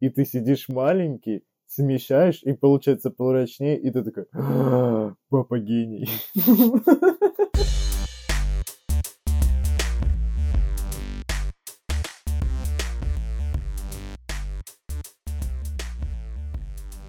и ты сидишь маленький, смещаешь, и получается прочнее, и ты такой, «А, папа гений.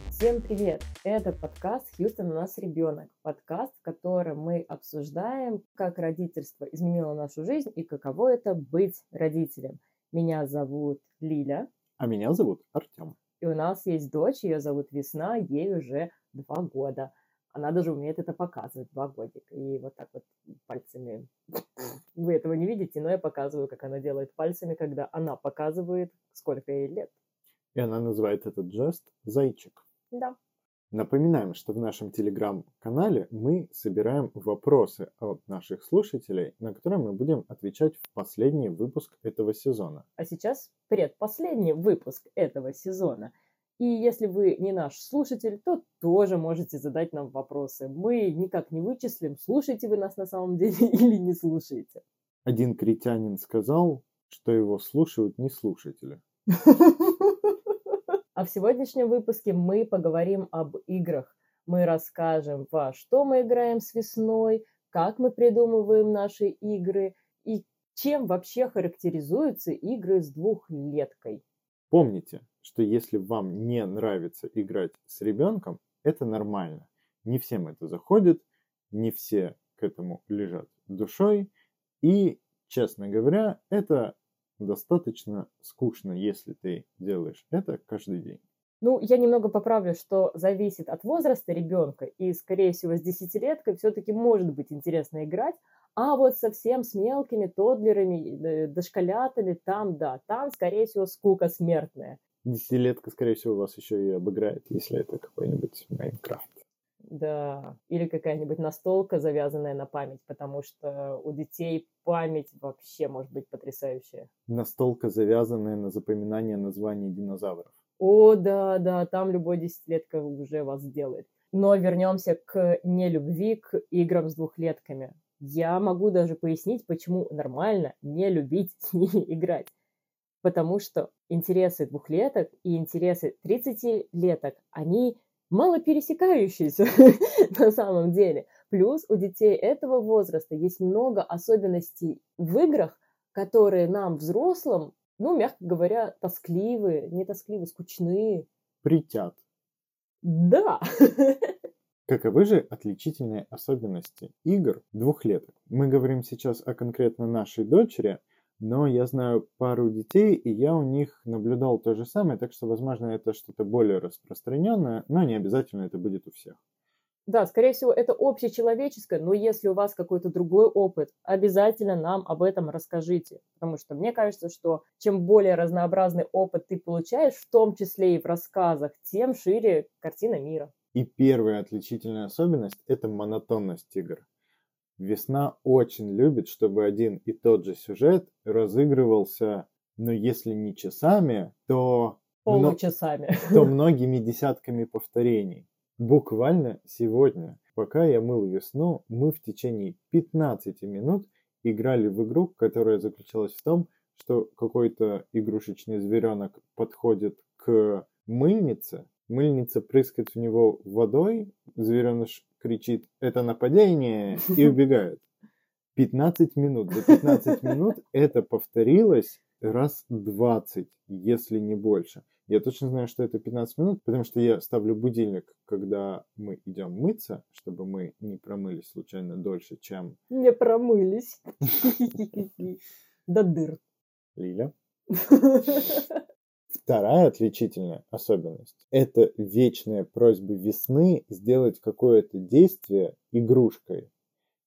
Всем привет! Это подкаст «Хьюстон, у нас ребенок». Подкаст, в котором мы обсуждаем, как родительство изменило нашу жизнь и каково это быть родителем. Меня зовут Лиля. А меня зовут Артем. И у нас есть дочь, ее зовут Весна, ей уже два года. Она даже умеет это показывать, два годика. И вот так вот пальцами. Вы этого не видите, но я показываю, как она делает пальцами, когда она показывает, сколько ей лет. И она называет этот жест «зайчик». Да. Напоминаем, что в нашем телеграм-канале мы собираем вопросы от наших слушателей, на которые мы будем отвечать в последний выпуск этого сезона. А сейчас предпоследний выпуск этого сезона. И если вы не наш слушатель, то тоже можете задать нам вопросы. Мы никак не вычислим, слушаете вы нас на самом деле или не слушаете. Один критянин сказал, что его слушают не слушатели. А в сегодняшнем выпуске мы поговорим об играх. Мы расскажем, во что мы играем с весной, как мы придумываем наши игры и чем вообще характеризуются игры с двухлеткой. Помните, что если вам не нравится играть с ребенком, это нормально. Не всем это заходит, не все к этому лежат душой. И, честно говоря, это достаточно скучно, если ты делаешь это каждый день. Ну, я немного поправлю, что зависит от возраста ребенка, и, скорее всего, с десятилеткой все-таки может быть интересно играть, а вот совсем с мелкими тоддлерами, э, дошколятами, там, да, там, скорее всего, скука смертная. Десятилетка, скорее всего, вас еще и обыграет, если это какой-нибудь Майнкрафт. Да, или какая-нибудь настолка, завязанная на память, потому что у детей память вообще может быть потрясающая. Настолка, завязанная на запоминание названий динозавров. О, да, да, там любой десятилетка уже вас сделает. Но вернемся к нелюбви к играм с двухлетками. Я могу даже пояснить, почему нормально не любить ними играть. Потому что интересы двухлеток и интересы 30-леток, они мало пересекающиеся на самом деле. Плюс у детей этого возраста есть много особенностей в играх, которые нам, взрослым, ну, мягко говоря, тоскливые, не тоскливые, скучные. Притят. Да. Каковы же отличительные особенности игр двухлеток? Мы говорим сейчас о конкретно нашей дочери – но я знаю пару детей, и я у них наблюдал то же самое, так что, возможно, это что-то более распространенное, но не обязательно это будет у всех. Да, скорее всего, это общечеловеческое, но если у вас какой-то другой опыт, обязательно нам об этом расскажите. Потому что мне кажется, что чем более разнообразный опыт ты получаешь, в том числе и в рассказах, тем шире картина мира. И первая отличительная особенность – это монотонность игр. Весна очень любит, чтобы один и тот же сюжет разыгрывался, но если не часами, то... Получасами. То многими десятками повторений. Буквально сегодня, пока я мыл весну, мы в течение 15 минут играли в игру, которая заключалась в том, что какой-то игрушечный зверенок подходит к мыльнице, мыльница прыскает в него водой, звереныш кричит «это нападение» и убегает. 15 минут. За 15 минут это повторилось раз 20, если не больше. Я точно знаю, что это 15 минут, потому что я ставлю будильник, когда мы идем мыться, чтобы мы не промылись случайно дольше, чем... Не промылись. До дыр. Лиля? Вторая отличительная особенность – это вечная просьба весны сделать какое-то действие игрушкой.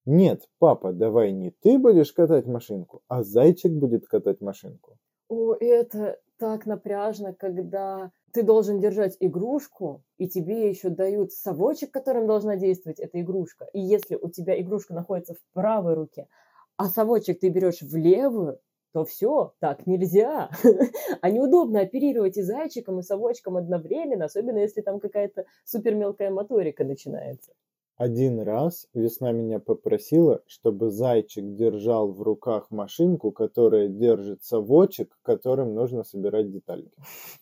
Нет, папа, давай не ты будешь катать машинку, а зайчик будет катать машинку. О, это так напряжно, когда ты должен держать игрушку, и тебе еще дают совочек, которым должна действовать эта игрушка. И если у тебя игрушка находится в правой руке, а совочек ты берешь в левую, то все, так нельзя. а неудобно оперировать и зайчиком, и совочком одновременно, особенно если там какая-то супер мелкая моторика начинается. Один раз весна меня попросила, чтобы зайчик держал в руках машинку, которая держит совочек, которым нужно собирать детальки.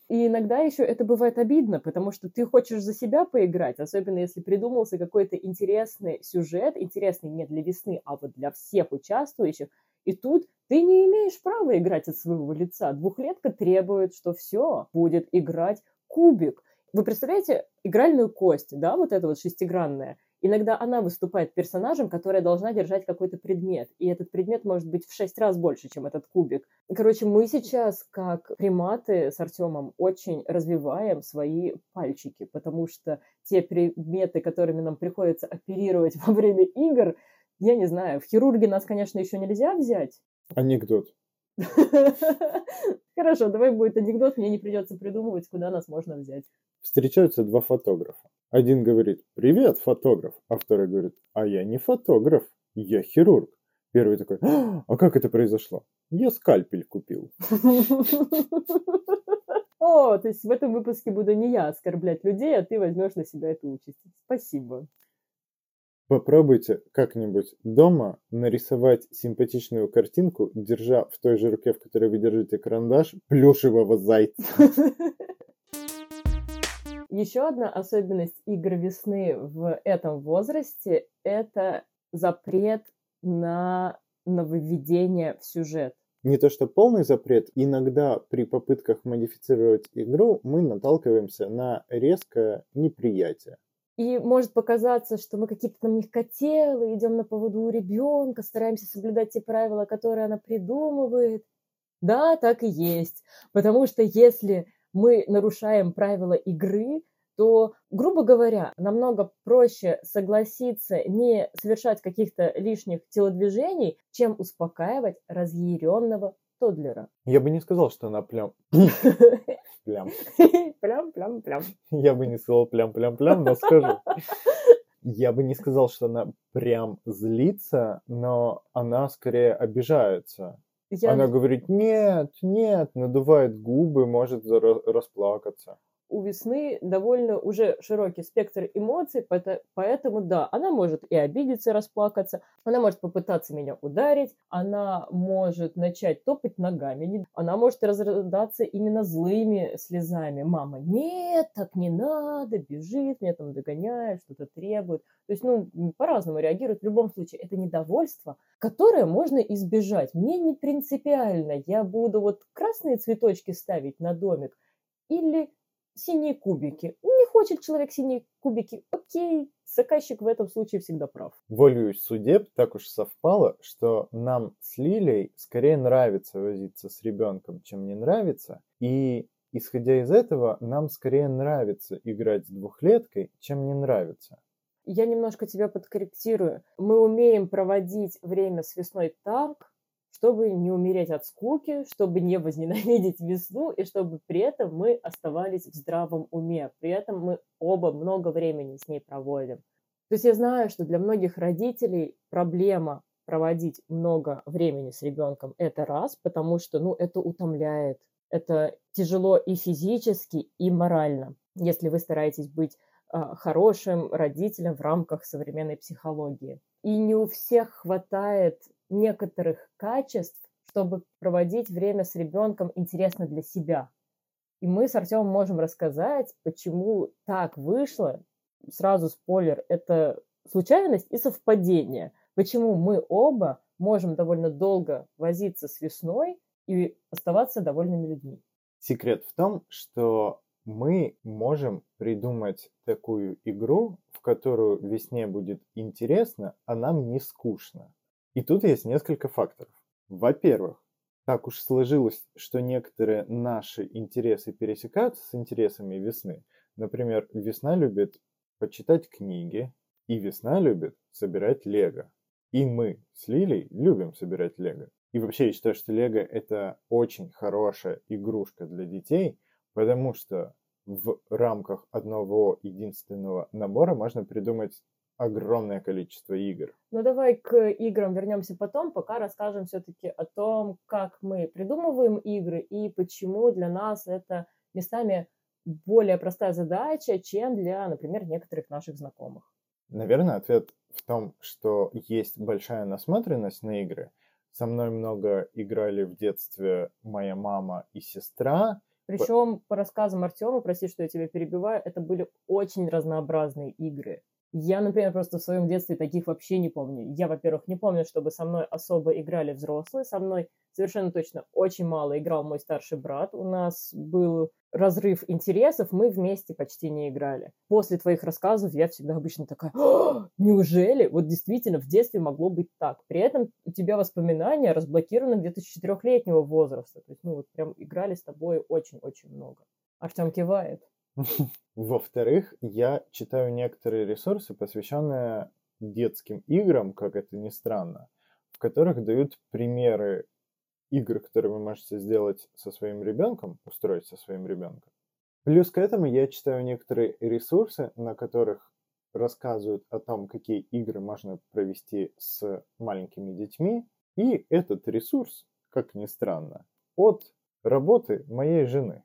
И иногда еще это бывает обидно, потому что ты хочешь за себя поиграть, особенно если придумался какой-то интересный сюжет, интересный не для весны, а вот для всех участвующих, и тут ты не имеешь права играть от своего лица. Двухлетка требует, что все, будет играть кубик. Вы представляете игральную кость, да, вот эта вот шестигранная? Иногда она выступает персонажем, которая должна держать какой-то предмет. И этот предмет может быть в шесть раз больше, чем этот кубик. Короче, мы сейчас, как приматы с Артемом, очень развиваем свои пальчики, потому что те предметы, которыми нам приходится оперировать во время игр, я не знаю, в хирурги нас, конечно, еще нельзя взять. Анекдот. Хорошо, давай будет анекдот, мне не придется придумывать, куда нас можно взять. Встречаются два фотографа. Один говорит «Привет, фотограф», а второй говорит «А я не фотограф, я хирург». Первый такой «А как это произошло?» «Я скальпель купил». О, то есть в этом выпуске буду не я оскорблять людей, а ты возьмешь на себя эту участь. Спасибо. Попробуйте как-нибудь дома нарисовать симпатичную картинку, держа в той же руке, в которой вы держите карандаш, плюшевого зайца. Еще одна особенность игр весны в этом возрасте – это запрет на нововведение в сюжет. Не то что полный запрет, иногда при попытках модифицировать игру мы наталкиваемся на резкое неприятие. И может показаться, что мы какие-то там мягкотелы, идем на поводу у ребенка, стараемся соблюдать те правила, которые она придумывает. Да, так и есть. Потому что если мы нарушаем правила игры, то, грубо говоря, намного проще согласиться не совершать каких-то лишних телодвижений, чем успокаивать разъяренного тодлера. Я бы не сказал, что она прям... Плям. Плям-плям-плям. Я бы не сказал плям-плям-плям, но скажу. Я бы не сказал, что она прям злится, но она скорее обижается. Я... Она говорит, нет, нет, надувает губы, может расплакаться у весны довольно уже широкий спектр эмоций, поэтому да, она может и обидеться, расплакаться, она может попытаться меня ударить, она может начать топать ногами, она может разрыдаться именно злыми слезами. Мама, нет, так не надо, бежит, меня там догоняет, что-то требует. То есть, ну, по-разному реагирует. В любом случае, это недовольство, которое можно избежать. Мне не принципиально, я буду вот красные цветочки ставить на домик или синие кубики. Не хочет человек синие кубики, окей, заказчик в этом случае всегда прав. Волею судеб так уж совпало, что нам с Лилей скорее нравится возиться с ребенком, чем не нравится. И исходя из этого, нам скорее нравится играть с двухлеткой, чем не нравится. Я немножко тебя подкорректирую. Мы умеем проводить время с весной так, чтобы не умереть от скуки, чтобы не возненавидеть весну, и чтобы при этом мы оставались в здравом уме. При этом мы оба много времени с ней проводим. То есть я знаю, что для многих родителей проблема проводить много времени с ребенком – это раз, потому что ну, это утомляет, это тяжело и физически, и морально, если вы стараетесь быть э, хорошим родителем в рамках современной психологии. И не у всех хватает некоторых качеств, чтобы проводить время с ребенком интересно для себя. И мы с Артемом можем рассказать, почему так вышло. Сразу спойлер, это случайность и совпадение. Почему мы оба можем довольно долго возиться с весной и оставаться довольными людьми. Секрет в том, что мы можем придумать такую игру, в которую весне будет интересно, а нам не скучно. И тут есть несколько факторов. Во-первых, так уж сложилось, что некоторые наши интересы пересекаются с интересами весны. Например, весна любит почитать книги, и весна любит собирать лего. И мы с Лилей любим собирать лего. И вообще я считаю, что лего это очень хорошая игрушка для детей, потому что в рамках одного единственного набора можно придумать огромное количество игр. Ну давай к играм вернемся потом, пока расскажем все-таки о том, как мы придумываем игры и почему для нас это местами более простая задача, чем для, например, некоторых наших знакомых. Наверное, ответ в том, что есть большая насмотренность на игры. Со мной много играли в детстве моя мама и сестра. Причем, по рассказам Артема, прости, что я тебя перебиваю, это были очень разнообразные игры. Я, например, просто в своем детстве таких вообще не помню. Я, во-первых, не помню, чтобы со мной особо играли взрослые. Со мной совершенно точно очень мало играл мой старший брат. У нас был разрыв интересов, мы вместе почти не играли. После твоих рассказов я всегда обычно такая, «А, неужели? Вот действительно в детстве могло быть так. При этом у тебя воспоминания разблокированы где-то с четырехлетнего возраста. То есть, ну вот прям играли с тобой очень-очень много. Артем кивает. Во-вторых, я читаю некоторые ресурсы, посвященные детским играм, как это ни странно, в которых дают примеры игр, которые вы можете сделать со своим ребенком, устроить со своим ребенком. Плюс к этому я читаю некоторые ресурсы, на которых рассказывают о том, какие игры можно провести с маленькими детьми. И этот ресурс, как ни странно, от работы моей жены.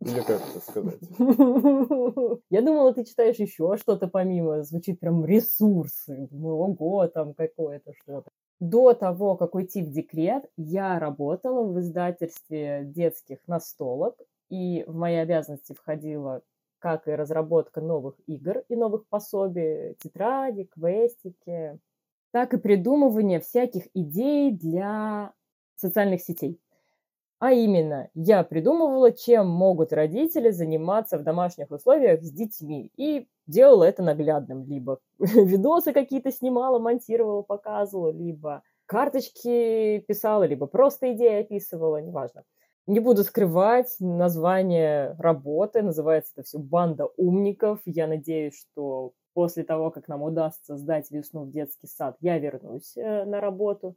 Или как это сказать? Я думала, ты читаешь еще что-то помимо. Звучит прям ресурсы. Думаю, ого, там какое-то что-то. До того, как уйти в декрет, я работала в издательстве детских настолок, и в мои обязанности входила как и разработка новых игр и новых пособий, тетради, квестики, так и придумывание всяких идей для социальных сетей. А именно, я придумывала, чем могут родители заниматься в домашних условиях с детьми. И делала это наглядным. Либо видосы какие-то снимала, монтировала, показывала, либо карточки писала, либо просто идеи описывала, неважно. Не буду скрывать название работы, называется это все «Банда умников». Я надеюсь, что после того, как нам удастся сдать весну в детский сад, я вернусь э, на работу.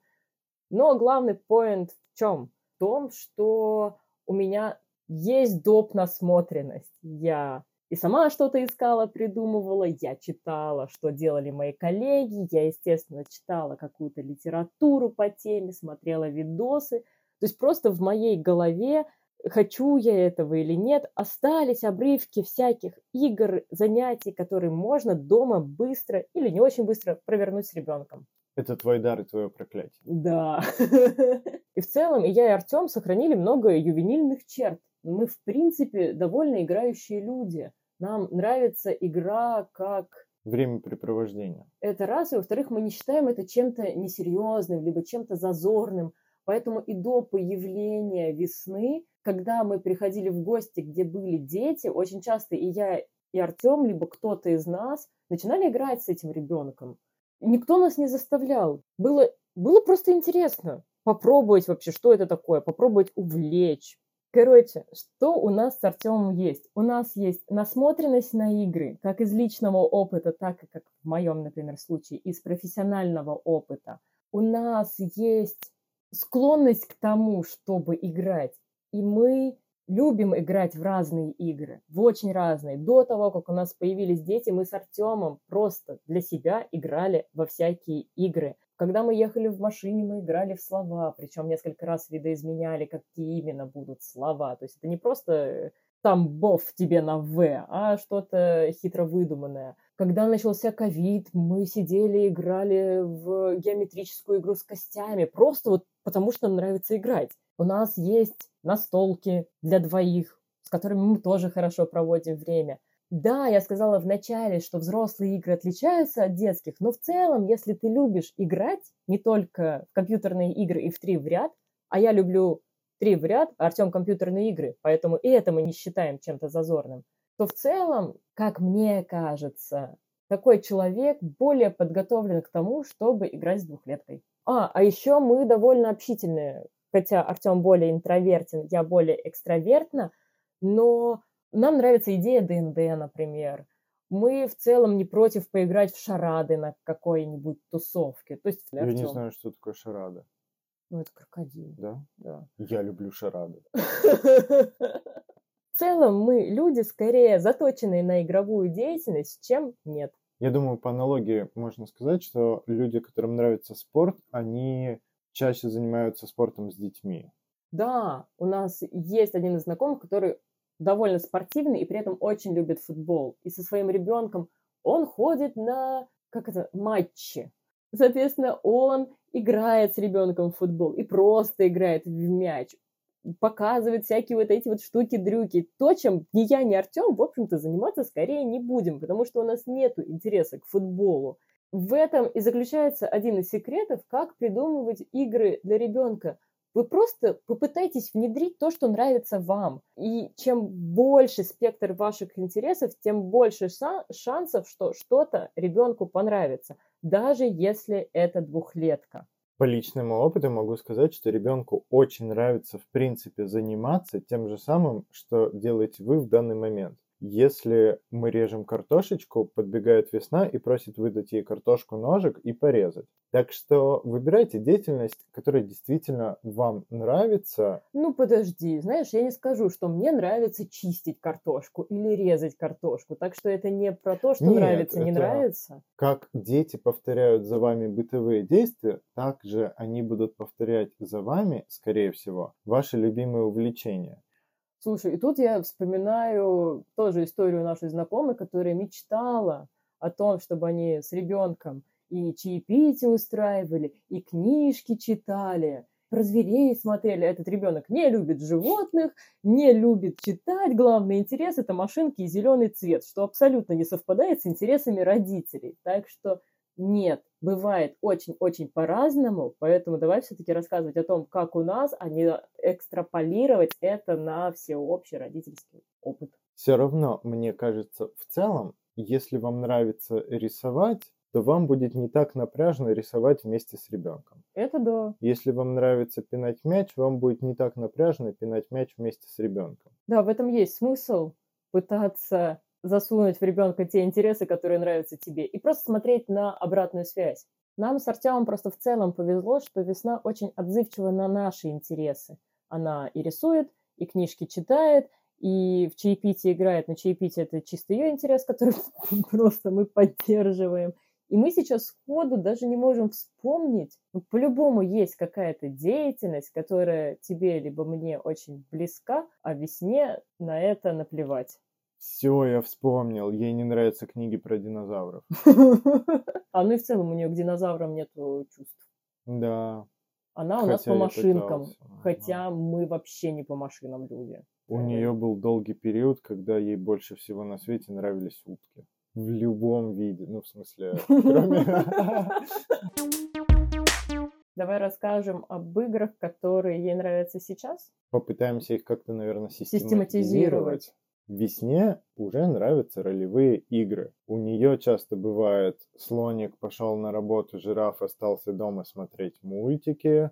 Но главный поинт в чем? Том, что у меня есть доп. насмотренность. Я и сама что-то искала, придумывала, я читала, что делали мои коллеги, я, естественно, читала какую-то литературу по теме, смотрела видосы. То есть просто в моей голове, хочу я этого или нет, остались обрывки всяких игр, занятий, которые можно дома быстро или не очень быстро провернуть с ребенком. Это твой дар и твое проклятие. Да. И в целом и я, и Артем сохранили много ювенильных черт. Мы, в принципе, довольно играющие люди. Нам нравится игра как... Времяпрепровождение. Это раз. И во-вторых, мы не считаем это чем-то несерьезным, либо чем-то зазорным. Поэтому и до появления весны, когда мы приходили в гости, где были дети, очень часто и я, и Артем, либо кто-то из нас начинали играть с этим ребенком. Никто нас не заставлял. Было, было просто интересно попробовать вообще, что это такое, попробовать увлечь. Короче, что у нас с Артемом есть? У нас есть насмотренность на игры, как из личного опыта, так и, как в моем, например, случае, из профессионального опыта. У нас есть склонность к тому, чтобы играть. И мы любим играть в разные игры, в очень разные. До того, как у нас появились дети, мы с Артемом просто для себя играли во всякие игры. Когда мы ехали в машине, мы играли в слова, причем несколько раз видоизменяли, какие именно будут слова. То есть это не просто там бов тебе на В, а что-то хитро выдуманное. Когда начался ковид, мы сидели, играли в геометрическую игру с костями, просто вот потому что нам нравится играть. У нас есть настолки для двоих, с которыми мы тоже хорошо проводим время. Да, я сказала в начале, что взрослые игры отличаются от детских, но в целом, если ты любишь играть не только в компьютерные игры и в три в ряд, а я люблю три в ряд, а Артем компьютерные игры, поэтому и это мы не считаем чем-то зазорным, то в целом, как мне кажется, такой человек более подготовлен к тому, чтобы играть с двухлеткой. А, а еще мы довольно общительные, хотя Артем более интровертен, я более экстравертна, но нам нравится идея ДНД, например. Мы в целом не против поиграть в шарады на какой-нибудь тусовке. То есть, Я Артем... не знаю, что такое шарада. Ну, это крокодил. Да? Да. Я люблю шарады. В целом мы люди скорее заточенные на игровую деятельность, чем нет. Я думаю, по аналогии можно сказать, что люди, которым нравится спорт, они чаще занимаются спортом с детьми. Да, у нас есть один из знакомых, который довольно спортивный и при этом очень любит футбол. И со своим ребенком он ходит на как это, матчи. Соответственно, он играет с ребенком в футбол и просто играет в мяч, показывает всякие вот эти вот штуки-дрюки. То, чем ни я, ни Артем, в общем-то, заниматься скорее не будем, потому что у нас нет интереса к футболу. В этом и заключается один из секретов, как придумывать игры для ребенка. Вы просто попытайтесь внедрить то, что нравится вам. И чем больше спектр ваших интересов, тем больше шансов, что что-то ребенку понравится, даже если это двухлетка. По личному опыту могу сказать, что ребенку очень нравится в принципе заниматься тем же самым, что делаете вы в данный момент. Если мы режем картошечку, подбегает весна и просит выдать ей картошку ножик и порезать. Так что выбирайте деятельность, которая действительно вам нравится. Ну подожди, знаешь, я не скажу, что мне нравится чистить картошку или резать картошку. Так что это не про то, что Нет, нравится, не нравится. Как дети повторяют за вами бытовые действия, так же они будут повторять за вами, скорее всего, ваши любимые увлечения. Слушай, и тут я вспоминаю тоже историю нашей знакомой, которая мечтала о том, чтобы они с ребенком и чаепитие устраивали, и книжки читали, про зверей смотрели. Этот ребенок не любит животных, не любит читать. Главный интерес – это машинки и зеленый цвет, что абсолютно не совпадает с интересами родителей. Так что нет, бывает очень-очень по-разному, поэтому давай все-таки рассказывать о том, как у нас, а не экстраполировать это на всеобщий родительский опыт. Все равно, мне кажется, в целом, если вам нравится рисовать, то вам будет не так напряжно рисовать вместе с ребенком. Это да. Если вам нравится пинать мяч, вам будет не так напряжно пинать мяч вместе с ребенком. Да, в этом есть смысл пытаться засунуть в ребенка те интересы, которые нравятся тебе, и просто смотреть на обратную связь. Нам с Артемом просто в целом повезло, что весна очень отзывчива на наши интересы. Она и рисует, и книжки читает, и в чаепитии играет. Но чаепитие – это чисто ее интерес, который просто мы поддерживаем. И мы сейчас сходу даже не можем вспомнить. Ну, по-любому есть какая-то деятельность, которая тебе либо мне очень близка, а весне на это наплевать. Все, я вспомнил. Ей не нравятся книги про динозавров. А ну и в целом у нее к динозаврам нет чувств. Да. Она у нас по машинкам, хотя мы вообще не по машинам люди. У нее был долгий период, когда ей больше всего на свете нравились утки. В любом виде. Ну, в смысле, кроме... Давай расскажем об играх, которые ей нравятся сейчас. Попытаемся их как-то, наверное, систематизировать. Весне уже нравятся ролевые игры. У нее часто бывает слоник пошел на работу, жираф остался дома смотреть мультики,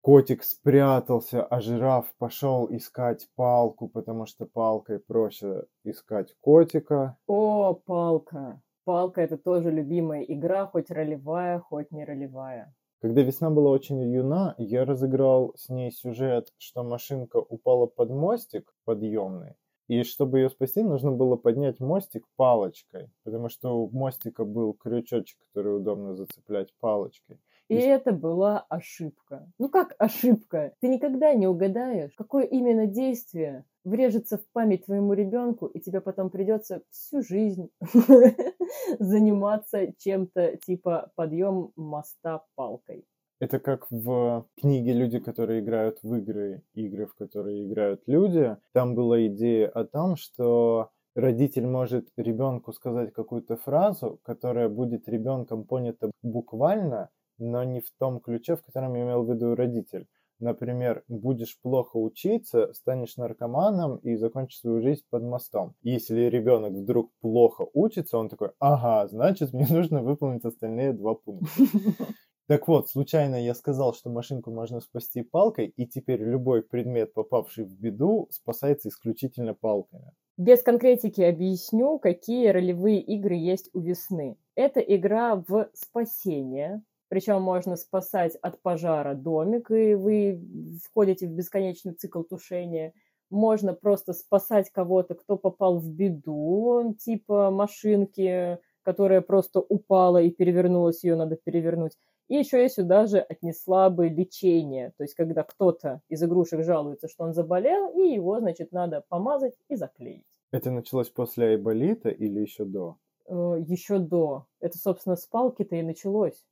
котик спрятался, а жираф пошел искать палку, потому что палкой проще искать котика. О, палка! Палка это тоже любимая игра, хоть ролевая, хоть не ролевая. Когда весна была очень юна, я разыграл с ней сюжет, что машинка упала под мостик подъемный, и чтобы ее спасти, нужно было поднять мостик палочкой, потому что у мостика был крючочек, который удобно зацеплять палочкой. И, и это была ошибка. Ну как ошибка? Ты никогда не угадаешь, какое именно действие врежется в память твоему ребенку, и тебе потом придется всю жизнь заниматься чем-то типа подъем моста палкой. Это как в книге «Люди, которые играют в игры», игры, в которые играют люди. Там была идея о том, что родитель может ребенку сказать какую-то фразу, которая будет ребенком понята буквально, но не в том ключе, в котором имел в виду родитель. Например, будешь плохо учиться, станешь наркоманом и закончишь свою жизнь под мостом. Если ребенок вдруг плохо учится, он такой, ага, значит мне нужно выполнить остальные два пункта. Так вот, случайно я сказал, что машинку можно спасти палкой, и теперь любой предмет, попавший в беду, спасается исключительно палками. Без конкретики объясню, какие ролевые игры есть у весны. Это игра в спасение, причем можно спасать от пожара домик, и вы входите в бесконечный цикл тушения. Можно просто спасать кого-то, кто попал в беду, типа машинки, которая просто упала и перевернулась, ее надо перевернуть. И еще я сюда же отнесла бы лечение, то есть когда кто-то из игрушек жалуется, что он заболел, и его, значит, надо помазать и заклеить. Это началось после айболита или еще до? э, еще до. Это, собственно, с палки-то и началось.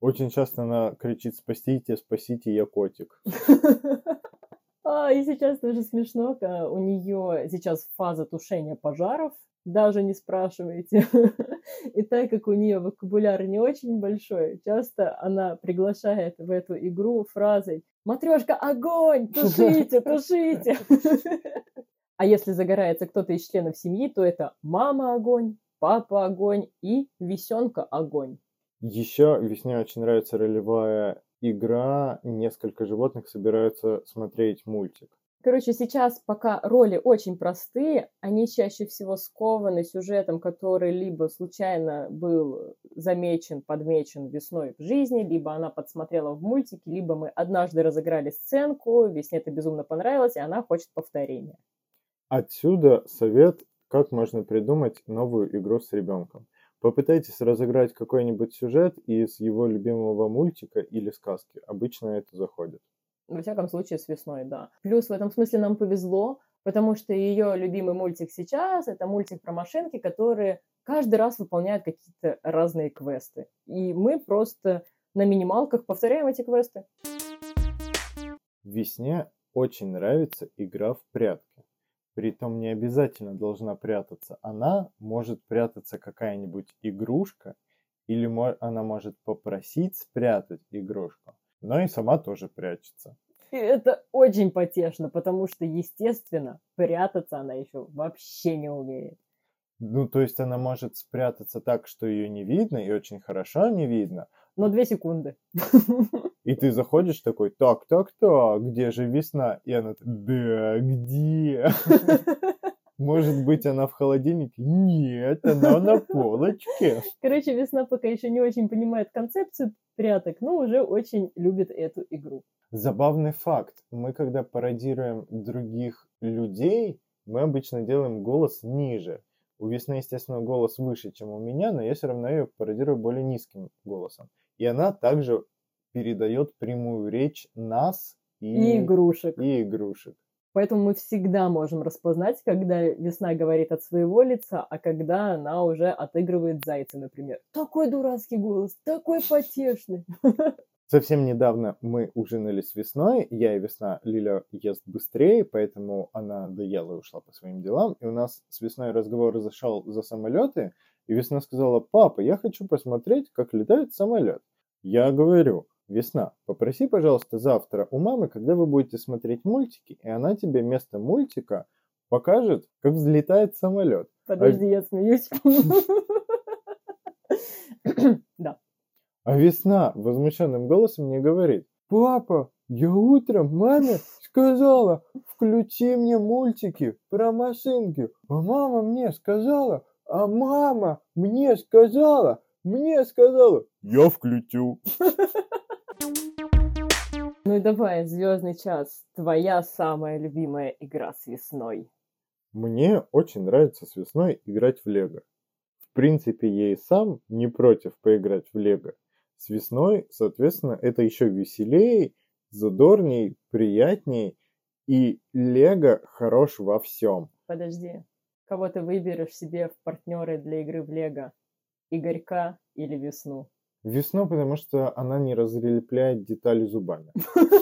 Очень часто она кричит «Спасите, спасите, я котик». А, и сейчас тоже смешно, у нее сейчас фаза тушения пожаров, даже не спрашивайте. И так как у нее вокабуляр не очень большой, часто она приглашает в эту игру фразой «Матрешка, огонь! Тушите, тушите!» А если загорается кто-то из членов семьи, то это мама огонь, папа огонь и весенка огонь. Еще весне очень нравится ролевая игра, несколько животных собираются смотреть мультик. Короче, сейчас пока роли очень простые, они чаще всего скованы сюжетом, который либо случайно был замечен, подмечен весной в жизни, либо она подсмотрела в мультике, либо мы однажды разыграли сценку, весне это безумно понравилось, и она хочет повторения. Отсюда совет, как можно придумать новую игру с ребенком. Попытайтесь разыграть какой-нибудь сюжет из его любимого мультика или сказки. Обычно это заходит. Во всяком случае, с весной, да. Плюс в этом смысле нам повезло, потому что ее любимый мультик сейчас – это мультик про машинки, которые каждый раз выполняют какие-то разные квесты. И мы просто на минималках повторяем эти квесты. Весне очень нравится игра в прятки. Притом не обязательно должна прятаться она, может прятаться какая-нибудь игрушка, или она может попросить спрятать игрушку но и сама тоже прячется. И это очень потешно, потому что, естественно, прятаться она еще вообще не умеет. Ну, то есть она может спрятаться так, что ее не видно, и очень хорошо не видно. Но две секунды. И ты заходишь такой, так, так, так, где же весна? И она, да, где? Может быть, она в холодильнике? Нет, она на полочке. Короче, весна пока еще не очень понимает концепцию пряток, но уже очень любит эту игру. Забавный факт. Мы, когда пародируем других людей, мы обычно делаем голос ниже. У Весны, естественно, голос выше, чем у меня, но я все равно ее пародирую более низким голосом. И она также передает прямую речь нас и, и игрушек. И игрушек. Поэтому мы всегда можем распознать, когда весна говорит от своего лица, а когда она уже отыгрывает зайца, например. Такой дурацкий голос, такой потешный. Совсем недавно мы ужинали с весной. Я и весна Лиля ест быстрее, поэтому она доела и ушла по своим делам. И у нас с весной разговор зашел за самолеты. И весна сказала, папа, я хочу посмотреть, как летает самолет. Я говорю, Весна, попроси, пожалуйста, завтра у мамы, когда вы будете смотреть мультики, и она тебе вместо мультика покажет, как взлетает самолет. Подожди, а... я смеюсь. Да. А весна возмущенным голосом мне говорит, папа, я утром маме сказала, включи мне мультики про машинки. А мама мне сказала, а мама мне сказала, мне сказала, я включу. Ну и давай, Звездный час, твоя самая любимая игра с весной. Мне очень нравится с весной играть в Лего. В принципе, я и сам не против поиграть в Лего. С весной, соответственно, это еще веселее, задорней, приятней. И Лего хорош во всем. Подожди, кого ты выберешь себе в партнеры для игры в Лего? Игорька или Весну? Весну, потому что она не разлепляет детали зубами.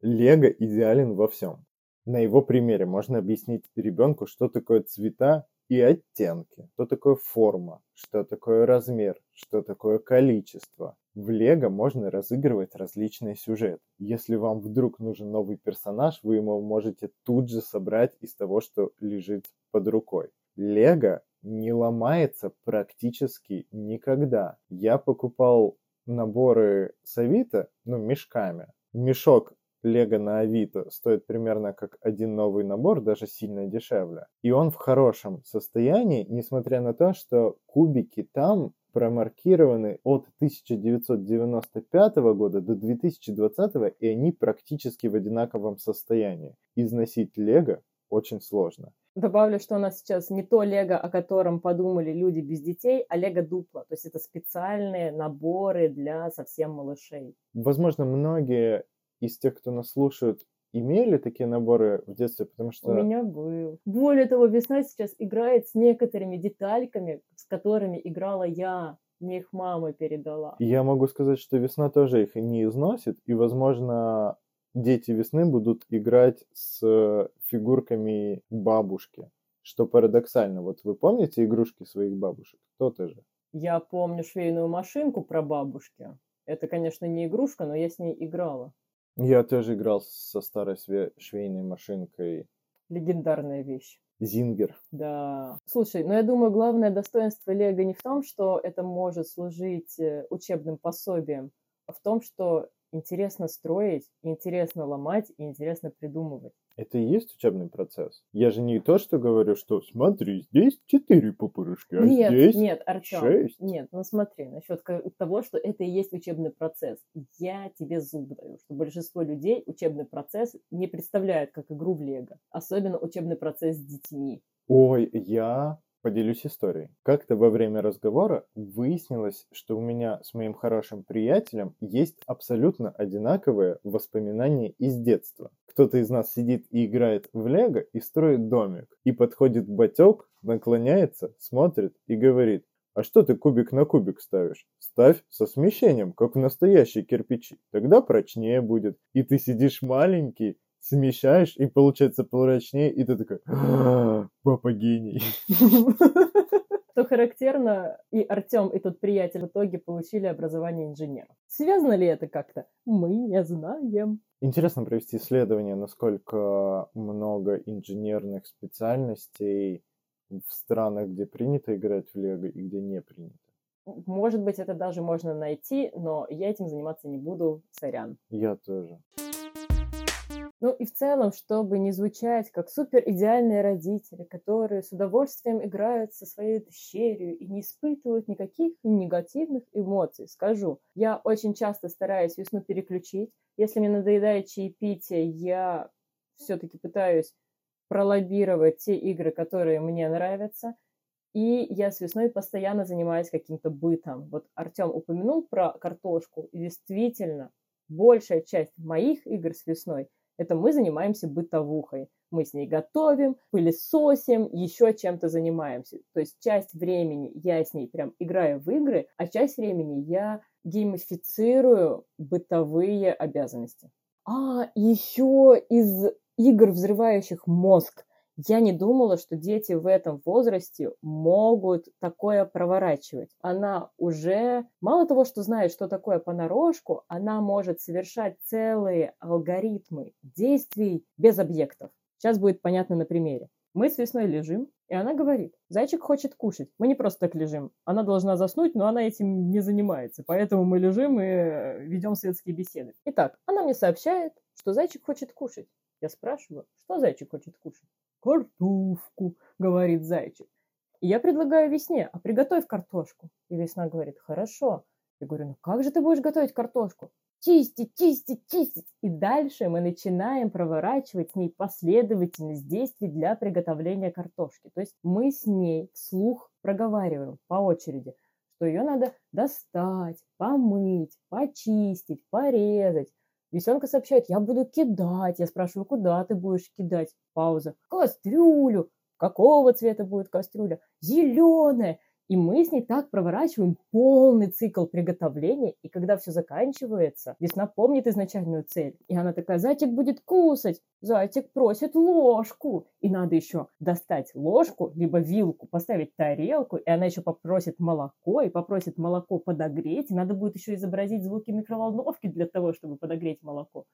Лего идеален во всем. На его примере можно объяснить ребенку, что такое цвета и оттенки, что такое форма, что такое размер, что такое количество. В Лего можно разыгрывать различные сюжеты. Если вам вдруг нужен новый персонаж, вы его можете тут же собрать из того, что лежит под рукой. Лего не ломается практически никогда. Я покупал наборы с Авито, ну, мешками. Мешок Лего на Авито стоит примерно как один новый набор, даже сильно дешевле. И он в хорошем состоянии, несмотря на то, что кубики там промаркированы от 1995 года до 2020, и они практически в одинаковом состоянии. Износить Лего очень сложно. Добавлю, что у нас сейчас не то лего, о котором подумали люди без детей, а лего дупло. То есть это специальные наборы для совсем малышей. Возможно, многие из тех, кто нас слушают, имели такие наборы в детстве? Потому что... У меня был. Более того, весна сейчас играет с некоторыми детальками, с которыми играла я. Мне их мама передала. Я могу сказать, что весна тоже их не износит, и, возможно, дети весны будут играть с фигурками бабушки. Что парадоксально. Вот вы помните игрушки своих бабушек? Кто-то же. Я помню швейную машинку про бабушки. Это, конечно, не игрушка, но я с ней играла. Я тоже играл со старой швейной машинкой. Легендарная вещь. Зингер. Да. Слушай, ну я думаю, главное достоинство Лего не в том, что это может служить э, учебным пособием, а в том, что интересно строить, интересно ломать и интересно придумывать. Это и есть учебный процесс. Я же не то, что говорю, что смотри, здесь четыре пупырышки, а нет, здесь Нет, Артем, шесть. нет, ну смотри, насчет того, что это и есть учебный процесс. Я тебе зуб даю, что большинство людей учебный процесс не представляют как игру в Лего. Особенно учебный процесс с детьми. Ой, я Поделюсь историей. Как-то во время разговора выяснилось, что у меня с моим хорошим приятелем есть абсолютно одинаковые воспоминания из детства. Кто-то из нас сидит и играет в лего и строит домик. И подходит батек, наклоняется, смотрит и говорит, а что ты кубик на кубик ставишь? Ставь со смещением, как в настоящие кирпичи. Тогда прочнее будет. И ты сидишь маленький смещаешь, и получается прочнее, и ты такой, «А, папа гений. Что характерно, и Артем, и тот приятель в итоге получили образование инженера. Связано ли это как-то? Мы не знаем. Интересно провести исследование, насколько много инженерных специальностей в странах, где принято играть в Лего и где не принято. Может быть, это даже можно найти, но я этим заниматься не буду, сорян. Я тоже. Ну и в целом, чтобы не звучать как супер идеальные родители, которые с удовольствием играют со своей дочерью и не испытывают никаких негативных эмоций, скажу, я очень часто стараюсь весну переключить. Если мне надоедает чаепитие, я все-таки пытаюсь пролоббировать те игры, которые мне нравятся. И я с весной постоянно занимаюсь каким-то бытом. Вот Артем упомянул про картошку, и действительно, большая часть моих игр с весной – это мы занимаемся бытовухой. Мы с ней готовим, пылесосим, еще чем-то занимаемся. То есть часть времени я с ней прям играю в игры, а часть времени я геймифицирую бытовые обязанности. А, еще из игр, взрывающих мозг, я не думала, что дети в этом возрасте могут такое проворачивать. Она уже, мало того, что знает, что такое понарошку, она может совершать целые алгоритмы действий без объектов. Сейчас будет понятно на примере. Мы с весной лежим, и она говорит, зайчик хочет кушать. Мы не просто так лежим. Она должна заснуть, но она этим не занимается. Поэтому мы лежим и ведем светские беседы. Итак, она мне сообщает, что зайчик хочет кушать. Я спрашиваю, что зайчик хочет кушать? «Картошку», — говорит зайчик. Я предлагаю весне, а приготовь картошку. И весна говорит, хорошо. Я говорю, ну как же ты будешь готовить картошку? Чистить, чистить, чистить. И дальше мы начинаем проворачивать с ней последовательность действий для приготовления картошки. То есть мы с ней вслух проговариваем по очереди, что ее надо достать, помыть, почистить, порезать, Весенка сообщает, я буду кидать. Я спрашиваю, куда ты будешь кидать? Пауза. Кастрюлю. Какого цвета будет кастрюля? Зеленая. И мы с ней так проворачиваем полный цикл приготовления, и когда все заканчивается, весна помнит изначальную цель. И она такая, зайчик будет кусать, зайчик просит ложку. И надо еще достать ложку, либо вилку, поставить тарелку, и она еще попросит молоко, и попросит молоко подогреть. И надо будет еще изобразить звуки микроволновки для того, чтобы подогреть молоко.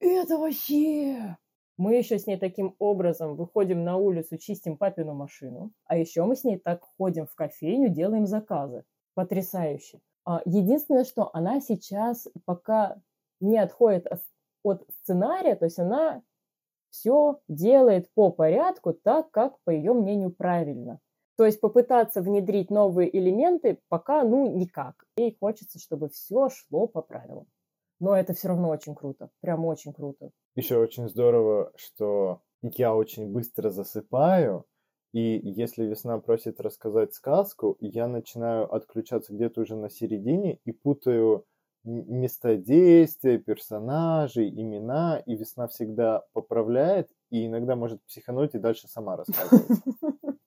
Это вообще мы еще с ней таким образом выходим на улицу, чистим папину машину, а еще мы с ней так ходим в кофейню, делаем заказы. Потрясающе. А, единственное, что она сейчас пока не отходит от сценария, то есть она все делает по порядку так, как, по ее мнению, правильно. То есть попытаться внедрить новые элементы пока, ну, никак. Ей хочется, чтобы все шло по правилам. Но это все равно очень круто, прям очень круто. Еще очень здорово, что я очень быстро засыпаю, и если весна просит рассказать сказку, я начинаю отключаться где-то уже на середине и путаю места действия, персонажей, имена, и весна всегда поправляет, и иногда может психануть и дальше сама рассказывать.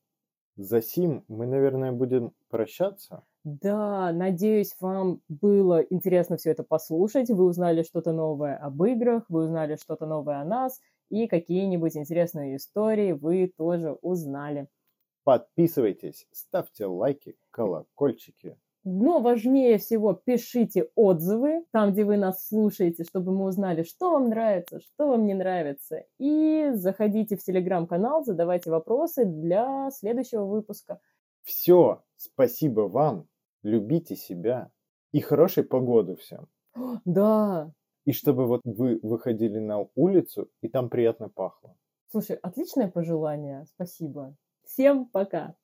За сим мы, наверное, будем прощаться. Да, надеюсь, вам было интересно все это послушать. Вы узнали что-то новое об играх, вы узнали что-то новое о нас, и какие-нибудь интересные истории вы тоже узнали. Подписывайтесь, ставьте лайки, колокольчики. Но важнее всего пишите отзывы там, где вы нас слушаете, чтобы мы узнали, что вам нравится, что вам не нравится. И заходите в телеграм-канал, задавайте вопросы для следующего выпуска. Все, спасибо вам, любите себя и хорошей погоды всем. Да. И чтобы вот вы выходили на улицу, и там приятно пахло. Слушай, отличное пожелание, спасибо. Всем пока.